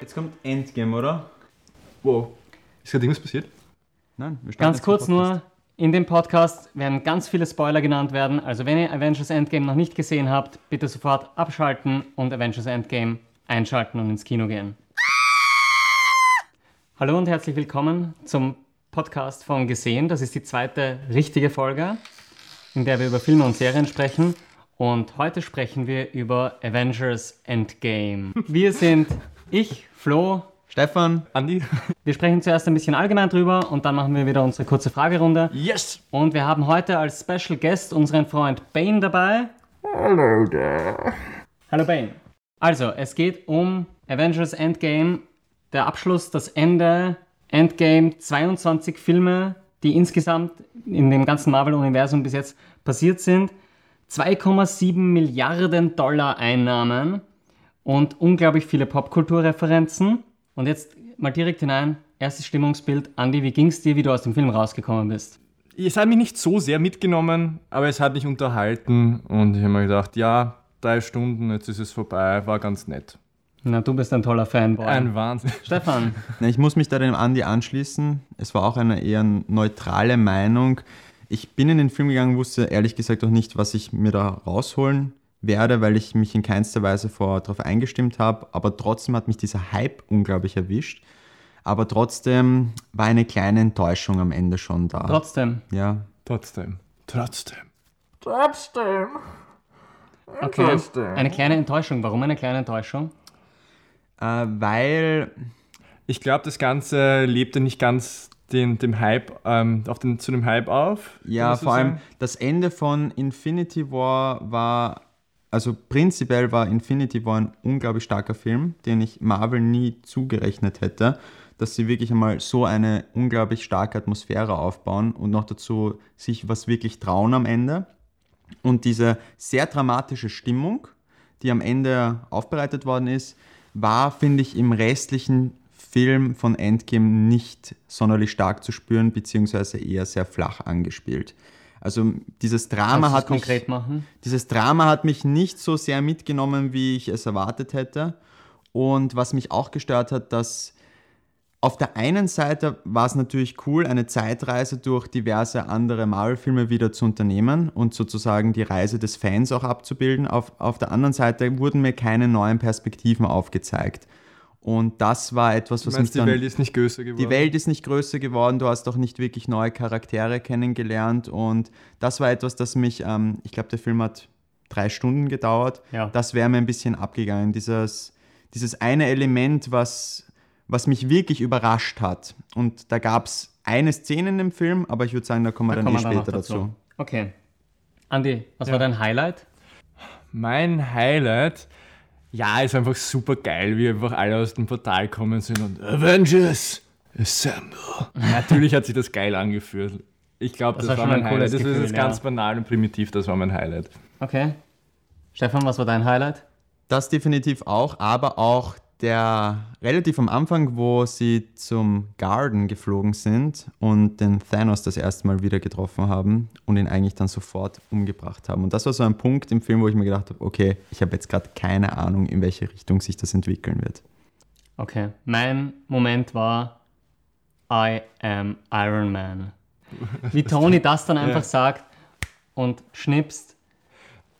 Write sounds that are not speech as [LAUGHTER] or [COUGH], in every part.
Jetzt kommt Endgame, oder? Wow. Ist gerade irgendwas passiert? Nein, wir starten Ganz jetzt kurz nur, in dem Podcast werden ganz viele Spoiler genannt werden. Also wenn ihr Avengers Endgame noch nicht gesehen habt, bitte sofort abschalten und Avengers Endgame einschalten und ins Kino gehen. Hallo und herzlich willkommen zum Podcast von Gesehen. Das ist die zweite richtige Folge, in der wir über Filme und Serien sprechen. Und heute sprechen wir über Avengers Endgame. Wir sind ich, Flo, Stefan, Andi? wir sprechen zuerst ein bisschen allgemein drüber und dann machen wir wieder unsere kurze Fragerunde. Yes! Und wir haben heute als Special Guest unseren Freund Bane dabei. Hallo da. Hallo Bane. Also, es geht um Avengers Endgame, der Abschluss, das Ende. Endgame, 22 Filme, die insgesamt in dem ganzen Marvel-Universum bis jetzt passiert sind. 2,7 Milliarden Dollar Einnahmen und unglaublich viele Popkulturreferenzen. Und jetzt mal direkt hinein, erstes Stimmungsbild. Andi, wie ging's dir, wie du aus dem Film rausgekommen bist? Es hat mich nicht so sehr mitgenommen, aber es hat mich unterhalten und ich habe mir gedacht, ja, drei Stunden, jetzt ist es vorbei, war ganz nett. Na, du bist ein toller Fanboy. Ein Wahnsinn. [LAUGHS] Stefan, Na, ich muss mich da dem Andi anschließen. Es war auch eine eher neutrale Meinung. Ich bin in den Film gegangen, wusste ehrlich gesagt auch nicht, was ich mir da rausholen werde, weil ich mich in keinster Weise vor darauf eingestimmt habe. Aber trotzdem hat mich dieser Hype unglaublich erwischt. Aber trotzdem war eine kleine Enttäuschung am Ende schon da. trotzdem. ja, Trotzdem. Trotzdem. Okay. Eine kleine Enttäuschung. Warum eine kleine Enttäuschung? äh, weil Ich glaube, das Ganze lebte nicht ganz den, dem Hype, ähm, auf den, zu dem Hype auf. Ja, vor allem sagen. das Ende von Infinity War war, also prinzipiell war Infinity War ein unglaublich starker Film, den ich Marvel nie zugerechnet hätte, dass sie wirklich einmal so eine unglaublich starke Atmosphäre aufbauen und noch dazu sich was wirklich trauen am Ende. Und diese sehr dramatische Stimmung, die am Ende aufbereitet worden ist, war, finde ich, im restlichen Film von Endgame nicht sonderlich stark zu spüren, beziehungsweise eher sehr flach angespielt. Also dieses Drama hat mich, dieses Drama hat mich nicht so sehr mitgenommen, wie ich es erwartet hätte. Und was mich auch gestört hat, dass auf der einen Seite war es natürlich cool, eine Zeitreise durch diverse andere Marvel-Filme wieder zu unternehmen und sozusagen die Reise des Fans auch abzubilden. Auf, auf der anderen Seite wurden mir keine neuen Perspektiven aufgezeigt. Und das war etwas, Du was meinst, mich die dann... Welt ist nicht größer geworden? Die Welt ist nicht größer geworden, du hast auch nicht wirklich neue Charaktere kennengelernt und das war etwas, das mich, ähm, ich glaube, der Film hat drei Stunden gedauert, Ja. das wäre mir ein bisschen abgegangen. Dieses, dieses eine Element, was, was mich wirklich überrascht hat und da gab es eine Szene in dem Film, aber ich würde sagen, da kommen wir Da dann eh wir später noch dazu. Okay. Andi, was Ja. war dein Highlight? Mein Highlight, ja, ist einfach super geil, wie einfach alle aus dem Portal kommen sind und Avengers Assemble. Natürlich hat sich das geil angefühlt. Ich glaube, Das das, war war schon mein Highlight. Das Gefühl, ist ganz ja. banal und primitiv, das war mein Highlight. Okay. Stefan, was war dein Highlight? Das definitiv auch, aber auch der relativ am Anfang, wo sie zum Garden geflogen sind und den Thanos das erste Mal wieder getroffen haben und ihn eigentlich dann sofort umgebracht haben. Und das war so ein Punkt im Film, wo ich mir gedacht habe, okay, ich habe jetzt gerade keine Ahnung, in welche Richtung sich das entwickeln wird. Okay. Mein Moment war I am Iron Man. Wie [LAUGHS] Tony das dann einfach sagt und schnipst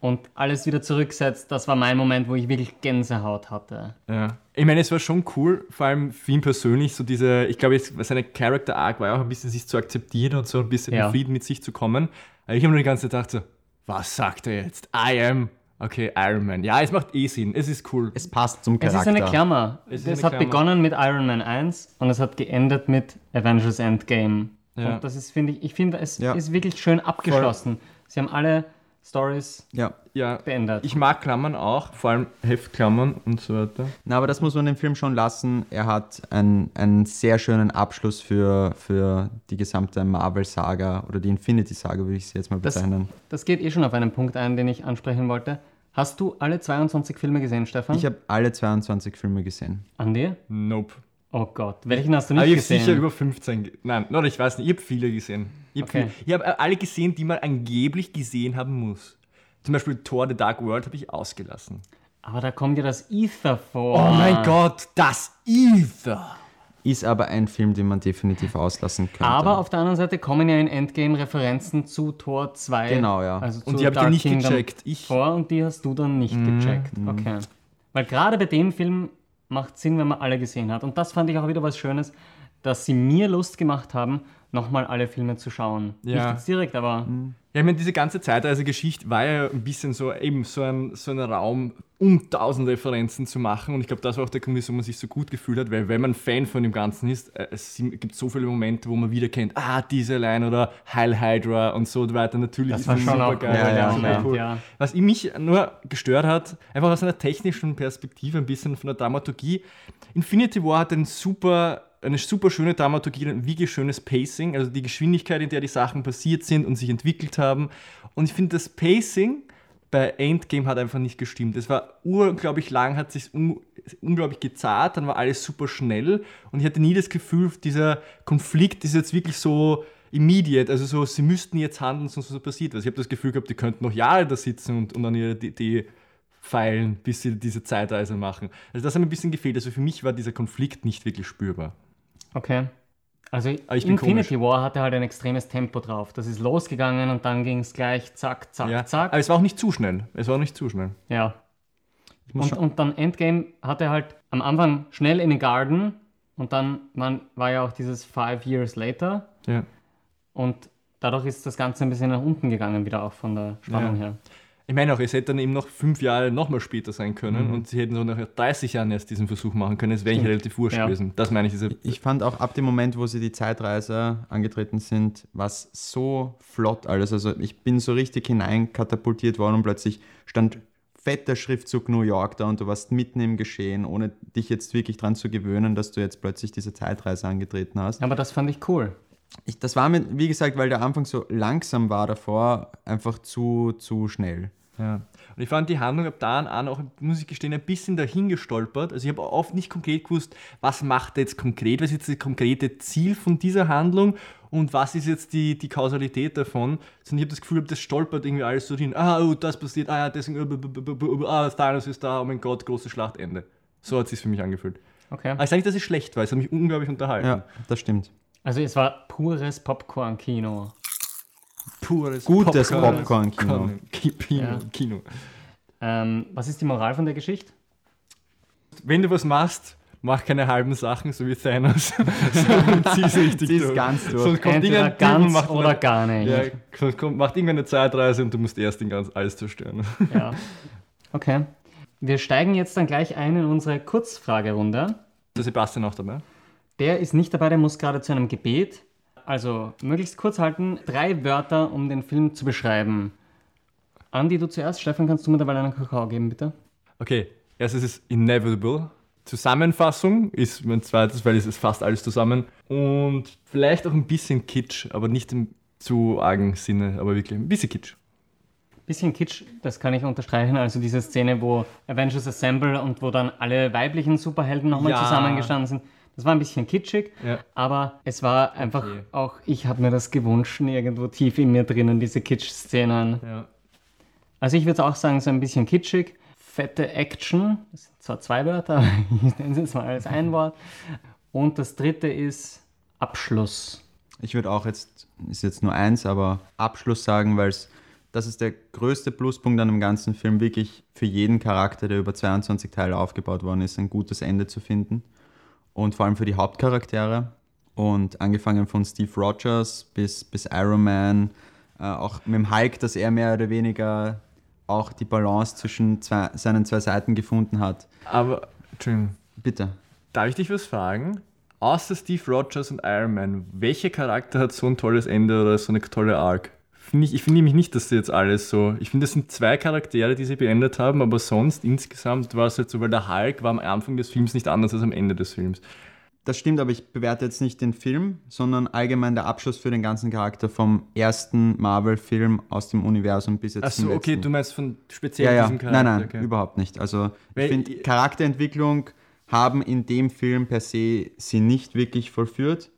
und alles wieder zurücksetzt, das war mein Moment, wo ich wirklich Gänsehaut hatte. Ja. Ich meine, es war schon cool, vor allem für ihn persönlich, so diese, ich glaube, jetzt- seine Character Arc war ja auch ein bisschen sich zu akzeptieren und so ein bisschen Ja. in Frieden mit sich zu kommen. Aber ich habe mir die ganze Zeit gedacht so, was sagt er jetzt? I am, okay, Iron Man. Ja, es macht eh Sinn, es ist cool. Es passt zum Es Charakter. ist eine Klammer. Es Es, eine hat Klammer. begonnen mit Iron Man 1 und es hat geendet mit Avengers Endgame. Ja. Und das ist, finde ich, ich finde, es Ja. ist wirklich schön abgeschlossen. Sie haben alle Stories Ja, Ja, beendet. ich mag Klammern auch, vor allem Heftklammern und so weiter. Na, aber das muss man dem Film schon lassen. Er hat einen, einen sehr schönen Abschluss für, für die gesamte Marvel-Saga oder die Infinity-Saga, würde ich sie jetzt mal Das- bezeichnen. Das geht eh schon auf einen Punkt ein, den ich ansprechen wollte. Hast du alle 22 Filme gesehen, Stefan? Ich habe alle 22 Filme gesehen. Andi? Nope. Oh Gott, welchen hast du nicht Aber ich habe gesehen? sicher über 15. ge- Nein, oder ich weiß nicht, ich habe viele gesehen. Ich habe Okay. ich hab äh, alle gesehen, die man angeblich gesehen haben muss. Zum Beispiel Thor The Dark World habe ich ausgelassen. Aber da kommt ja das Ether vor. Oh mein Gott, das Ether! Ist aber ein Film, den man definitiv auslassen könnte. Aber auf der anderen Seite kommen ja in Endgame Referenzen zu Tor 2. Genau, ja. Also Und die habt ihr Dark nicht Kingdom gecheckt. Ich- Vor und die hast du dann nicht Mhm, gecheckt. Okay. Weil gerade bei dem Film macht Sinn, wenn man alle gesehen hat. Und das fand ich auch wieder was Schönes, dass sie mir Lust gemacht haben, nochmal alle Filme zu schauen. Ja. Nicht jetzt direkt, aber Ja, ich meine, diese ganze Zeitreise-Geschichte war ja ein bisschen so eben so ein, so ein Raum, um tausend Referenzen zu machen. Und ich glaube, das war auch der Grund, wieso man sich so gut gefühlt hat, weil wenn man Fan von dem Ganzen ist, äh, es gibt so viele Momente, wo man wieder kennt, ah, diese Line oder Heil Hydra und so weiter. Natürlich das ist war das schon super auch geil. Ja, ja, klar. cool. ja. Was mich nur gestört hat, einfach aus einer technischen Perspektive, ein bisschen von der Dramaturgie. Infinity War hat ein super, eine super schöne Dramaturgie, ein wirklich schönes Pacing, also die Geschwindigkeit, in der die Sachen passiert sind und sich entwickelt haben. Und ich finde, das Pacing bei Endgame hat einfach nicht gestimmt. Es war unglaublich lang, hat sich un unglaublich gezahlt, dann war alles super schnell und ich hatte nie das Gefühl, dieser Konflikt ist jetzt wirklich so immediate, also so, sie müssten jetzt handeln, sonst passiert was. Ich habe das Gefühl gehabt, die könnten noch Jahre da sitzen und, und an ihrer Idee feilen, bis sie diese Zeitreise machen. Also das hat mir ein bisschen gefehlt. Also für mich war dieser Konflikt nicht wirklich spürbar. Okay. Also bin Infinity War hatte halt ein extremes Tempo drauf. Das ist losgegangen und dann ging es gleich zack, zack, Ja. zack. Aber es war auch nicht zu schnell. Es war auch nicht zu schnell. Ja. Und, und dann Endgame hatte halt am Anfang schnell in den Garden und dann man, war ja auch dieses Five Years Later Ja. und dadurch ist das Ganze ein bisschen nach unten gegangen, wieder auch von der Spannung Ja. her. Ich meine auch, es hätte dann eben noch fünf Jahre nochmal später sein können und sie hätten so nach 30 Jahren erst diesen Versuch machen können. Es wäre eigentlich relativ wurscht Ja. gewesen. Das meine ich. Diese, Ich fand auch ab dem Moment, wo sie die Zeitreise angetreten sind, war es so flott alles. Also ich bin so richtig hineinkatapultiert worden und plötzlich stand fetter Schriftzug New York da und du warst mitten im Geschehen, ohne dich jetzt wirklich dran zu gewöhnen, dass du jetzt plötzlich diese Zeitreise angetreten hast. Aber das fand ich cool. Ich, das war mir, wie gesagt, weil der Anfang so langsam war davor, einfach zu, zu schnell. Ja. Und ich fand die Handlung ab da an auch, muss ich gestehen, ein bisschen dahin gestolpert. Also ich habe oft nicht konkret gewusst, was macht er jetzt konkret, was ist jetzt das konkrete Ziel von dieser Handlung und was ist jetzt die, die Kausalität davon. Sondern ich habe das Gefühl, das stolpert irgendwie alles so hin. Ah, oh, das passiert, ah ja, deswegen, ah, Thanos ist da, oh mein Gott, große Schlacht, Ende. So hat es sich für mich angefühlt. Okay. Aber ich sage nicht, dass es schlecht war, es hat mich unglaublich unterhalten. Ja, das stimmt. Also es war pures Popcorn-Kino. Pures Gutes Popcorn-Kino. Kino. Ja. Kino. Ähm, was ist die Moral von der Geschichte? Wenn du was machst, mach keine halben Sachen, so wie Thanos. [LAUGHS] Zieh's [LAUGHS] richtig Zieh's durch. ganz durch. Sonst kommt Entweder ganz macht oder eine- gar nicht. Ja, sonst kommt, macht irgendwann eine Zeitreise und du musst erst den ganz alles zerstören. [LAUGHS] Ja. Okay. Wir steigen jetzt dann gleich ein in unsere Kurzfragerunde. Der Sebastian auch dabei. Der ist nicht dabei, der muss gerade zu einem Gebet. Also möglichst kurz halten. Drei Wörter, um den Film zu beschreiben. Andi, du zuerst. Stefan, kannst du mir dabei einen Kakao geben, bitte? Okay, erstes ist Inevitable. Zusammenfassung ist mein zweites, weil es ist fast alles zusammen. Und vielleicht auch ein bisschen Kitsch, aber nicht im zu argen Sinne, aber wirklich ein bisschen Kitsch. Bisschen Kitsch, das kann ich unterstreichen. Also diese Szene, wo Avengers Assemble und wo dann alle weiblichen Superhelden nochmal Ja. zusammengestanden sind. Das war ein bisschen kitschig, Ja. aber es war einfach Okay. auch, ich habe mir das gewünscht, irgendwo tief in mir drinnen, diese Kitsch-Szenen. Ja. Also ich würde auch sagen, so ein bisschen kitschig. Fette Action, das sind zwar zwei Wörter, [LAUGHS] aber ich nenne es jetzt mal als ein Wort. Und das dritte ist Abschluss. Ich würde auch jetzt, ist jetzt nur eins, aber Abschluss sagen, weil es, das ist der größte Pluspunkt an dem ganzen Film, wirklich für jeden Charakter, der über 22 Teile aufgebaut worden ist, ein gutes Ende zu finden. Und vor allem für die Hauptcharaktere. Und angefangen von Steve Rogers bis, bis Iron Man, äh, auch mit dem Hulk, dass er mehr oder weniger auch die Balance zwischen zwei, seinen zwei Seiten gefunden hat. Aber, Entschuldigung, Bitte. darf ich dich was fragen? Außer Steve Rogers und Iron Man, welcher Charakter hat so ein tolles Ende oder so eine tolle Arc? Find ich ich finde nämlich nicht, dass sie jetzt alles so. Ich finde, das sind zwei Charaktere, die sie beendet haben, aber sonst insgesamt war es halt so, weil der Hulk war am Anfang des Films nicht anders als am Ende des Films. Das stimmt, aber ich bewerte jetzt nicht den Film, sondern allgemein der Abschluss für den ganzen Charakter vom ersten Marvel-Film aus dem Universum bis jetzt Achso, okay, letzten. du meinst von speziell ja, ja. diesem Charakter. Nein, nein, okay. überhaupt nicht. Also Weil- ich finde, Charakterentwicklung haben in dem Film per se sie nicht wirklich vollführt.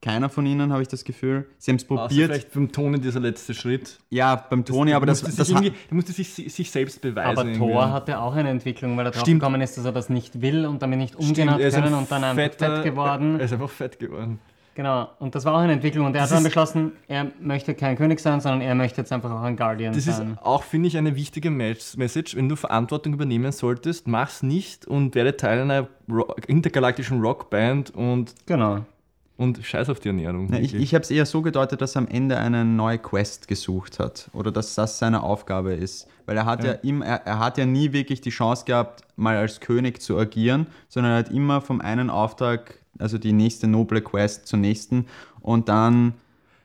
Keiner von ihnen, habe ich das Gefühl. Sie haben es probiert. vielleicht beim Toni dieser letzte Schritt. Ja, beim Toni, aber das, musste das sich hat, irgendwie, der musste sich, sich selbst beweisen. Aber irgendwie. Thor hatte auch eine Entwicklung, weil er drauf Stimmt. gekommen ist, dass er das nicht will und damit nicht umgehen Stimmt, hat er ist können und dann einfach fetter- fett geworden. Er ist einfach fett geworden. Genau, und das war auch eine Entwicklung und er hat Das dann ist- beschlossen, er möchte kein König sein, sondern er möchte jetzt einfach auch ein Guardian Das ist sein. auch, finde ich, eine wichtige Mes- Message. Wenn du Verantwortung übernehmen solltest, mach's nicht und werde Teil einer Ro intergalaktischen Rockband und, Genau. Und scheiß auf die Ernährung. Ja, ich ich habe es eher so gedeutet, dass er am Ende eine neue Quest gesucht hat oder dass das seine Aufgabe ist. Weil er hat ja, im, er, er hat ja nie wirklich die Chance gehabt, mal als König zu agieren, sondern er hat immer vom einen Auftrag, also die nächste noble Quest zur nächsten und dann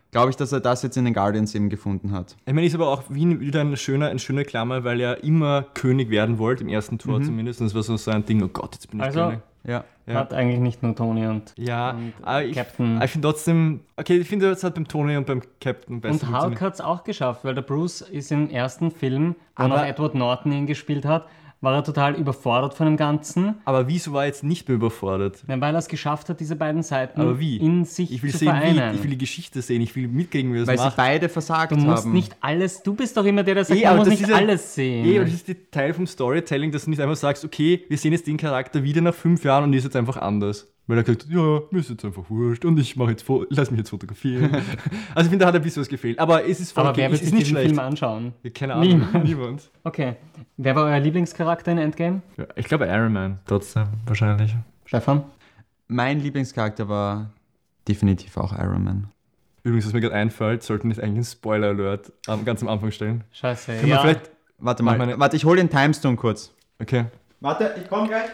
glaube ich, dass er das jetzt in den Guardians eben gefunden hat. Ich meine, ist aber auch wie wieder eine schöne, eine schöne Klammer, weil er immer König werden wollte, im ersten Tor zumindest. Und es war so sein Ding, oh Gott, jetzt bin ich Also, König. Ja. Ja. hat eigentlich nicht nur Tony und, Ja, und aber ich, Captain. ich finde trotzdem, okay, ich finde, es hat beim Tony und beim Captain besser Und Hulk hat es auch geschafft, weil der Bruce ist im ersten Film, wo Aber- noch Edward Norton ihn gespielt hat, war er total überfordert von dem Ganzen, Aber wieso war er jetzt nicht mehr überfordert? weil er es geschafft hat, diese beiden Seiten Aber wie? in sich Ich will zu sehen, vereinen. wie. Ich will die Geschichte sehen. Ich will mitkriegen, wie das Weil sie macht. beide versagt du musst haben. nicht alles, du bist doch immer der, der sagt, Eh, man muss das nicht ist ja- alles sehen. Eh, aber das ist der Teil vom Storytelling, dass du nicht einfach sagst, okay, wir sehen jetzt den Charakter wieder nach fünf Jahren und die ist jetzt einfach anders. Weil er gesagt hat, ja, mir ist jetzt einfach wurscht und ich mache jetzt, lass mich jetzt fotografieren. [LAUGHS] also ich finde, da hat ein bisschen was gefehlt. Aber es ist voll aber okay. wer ist sich nicht diesen schlecht. Film anschauen? Keine Ahnung. Niemand. Niemand. Okay. Wer war euer Lieblingscharakter in Endgame? Ja, ich glaube Iron Man. Trotzdem, wahrscheinlich. Stefan? Mein Lieblingscharakter war definitiv auch Iron Man. Übrigens, was mir gerade einfällt, sollten wir nicht eigentlich einen Spoiler-Alert am, ganz am Anfang stellen. Scheiße. Können ja. wir vielleicht. Warte Mach mal, meine- warte, ich hole den Timestone kurz. Okay. Warte, ich komme gleich.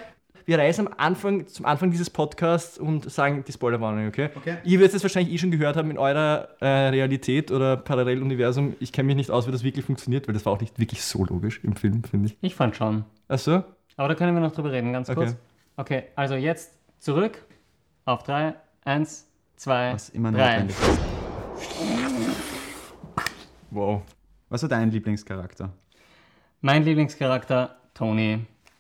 Wir reisen am Anfang, zum Anfang dieses Podcasts und sagen die Spoilerwarnung, okay? Okay. Ihr werdet es wahrscheinlich eh schon gehört haben in eurer äh, Realität oder Paralleluniversum. Ich kenne mich nicht aus, wie das wirklich funktioniert, weil das war auch nicht wirklich so logisch im Film, finde ich. Ich fand schon. Achso? Aber da können wir noch drüber reden, ganz Okay. kurz. Okay, also jetzt zurück auf drei, eins, zwei, Was immer drei. Wow. Was war dein Lieblingscharakter? Mein Lieblingscharakter, Tony.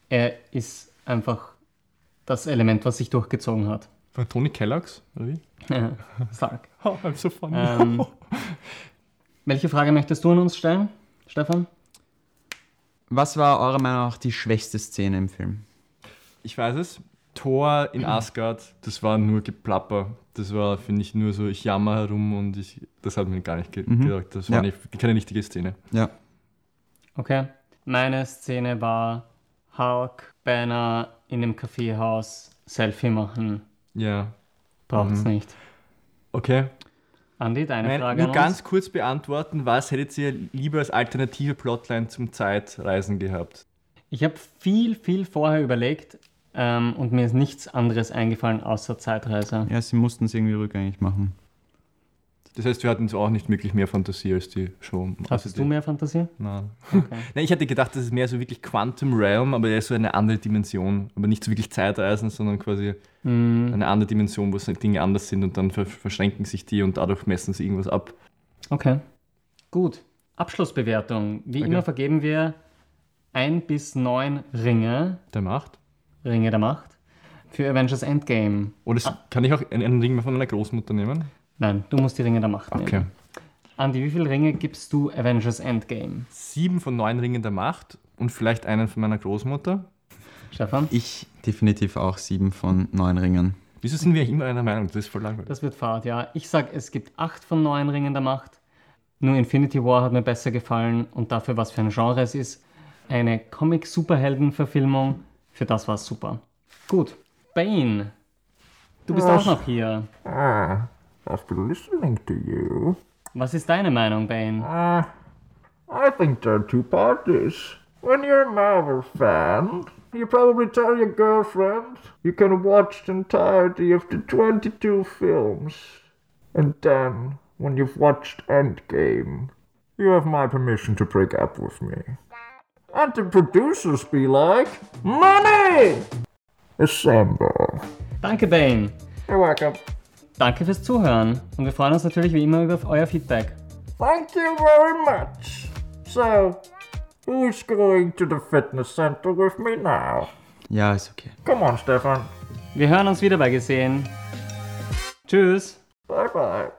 Er ist einfach das Element, was sich durchgezogen hat. Von Tony Kellogg's, oder wie? [LAUGHS] Stark. [LAUGHS] Oh, I'm so funny. Ähm, [LAUGHS] welche Frage möchtest du an uns stellen, Stefan? Was war eurer Meinung nach die schwächste Szene im Film? Ich weiß es. Thor in [CLEARS THROAT] Asgard, das war nur Geplapper. Das war, finde ich, nur so, ich jammer herum und ich, das hat mir gar nicht ge Mhm. gedacht. Das war Ja. nicht, keine richtige Szene. Ja. Okay. Meine Szene war Hulk, Banner in dem Kaffeehaus, Selfie machen. Ja. Braucht es Mhm. nicht. Okay. Andi, deine Nein, Frage nur an ganz uns? kurz beantworten, was hättet ihr lieber als alternative Plotline zum Zeitreisen gehabt? Ich habe viel, viel vorher überlegt ähm, und mir ist nichts anderes eingefallen außer Zeitreise. Ja, sie mussten es irgendwie rückgängig machen. Das heißt, wir hatten so auch nicht wirklich mehr Fantasie als die Show. Hast Also du mehr Fantasie? Nein. Okay. [LAUGHS] Nein, ich hätte gedacht, das ist mehr so wirklich Quantum Realm, aber eher so eine andere Dimension. Aber nicht so wirklich Zeitreisen, sondern quasi Mm, eine andere Dimension, wo Dinge anders sind und dann ver verschränken sich die und dadurch messen sie irgendwas ab. okay. Gut. Abschlussbewertung. Wie Okay. immer vergeben wir ein bis neun Ringe, Der macht. Ringe der Macht, für Avengers Endgame. Oder es, kann ich auch einen, Ring von einer Großmutter nehmen? Nein, du musst die Ringe der Macht Okay. nehmen. Andi, wie viele Ringe gibst du Avengers Endgame? Sieben von neun Ringen der Macht und vielleicht einen von meiner Großmutter. Stefan? Ich definitiv auch sieben von neun Ringen. Wieso sind wir immer einer Meinung? Das ist voll langweilig. Das wird Fahrt, ja. Ich sag, es gibt acht von neun Ringen der Macht. Nur Infinity War hat mir besser gefallen und dafür, was für ein Genre es ist. Eine Comic-Superhelden-Verfilmung. Für das war es super. Gut. Bane. Du bist auch noch hier. Ah, I've been listening to you. Was ist deine Meinung, Bane? Uh, I think there are two parties. When you're a Marvel fan, you probably tell your girlfriend you can watch the entirety of the 22 films. And then, when you've watched Endgame, you have my permission to break up with me. And the producers be like, Money! Assemble. Danke, Bane. You're welcome. Danke fürs Zuhören. Und wir freuen uns natürlich wie immer über euer Feedback. Thank you very much. So, who's going to the fitness center with me now? Ja, ist okay. Come on, Stefan. Wir hören uns wieder bei Gesehen. Tschüss. Bye bye.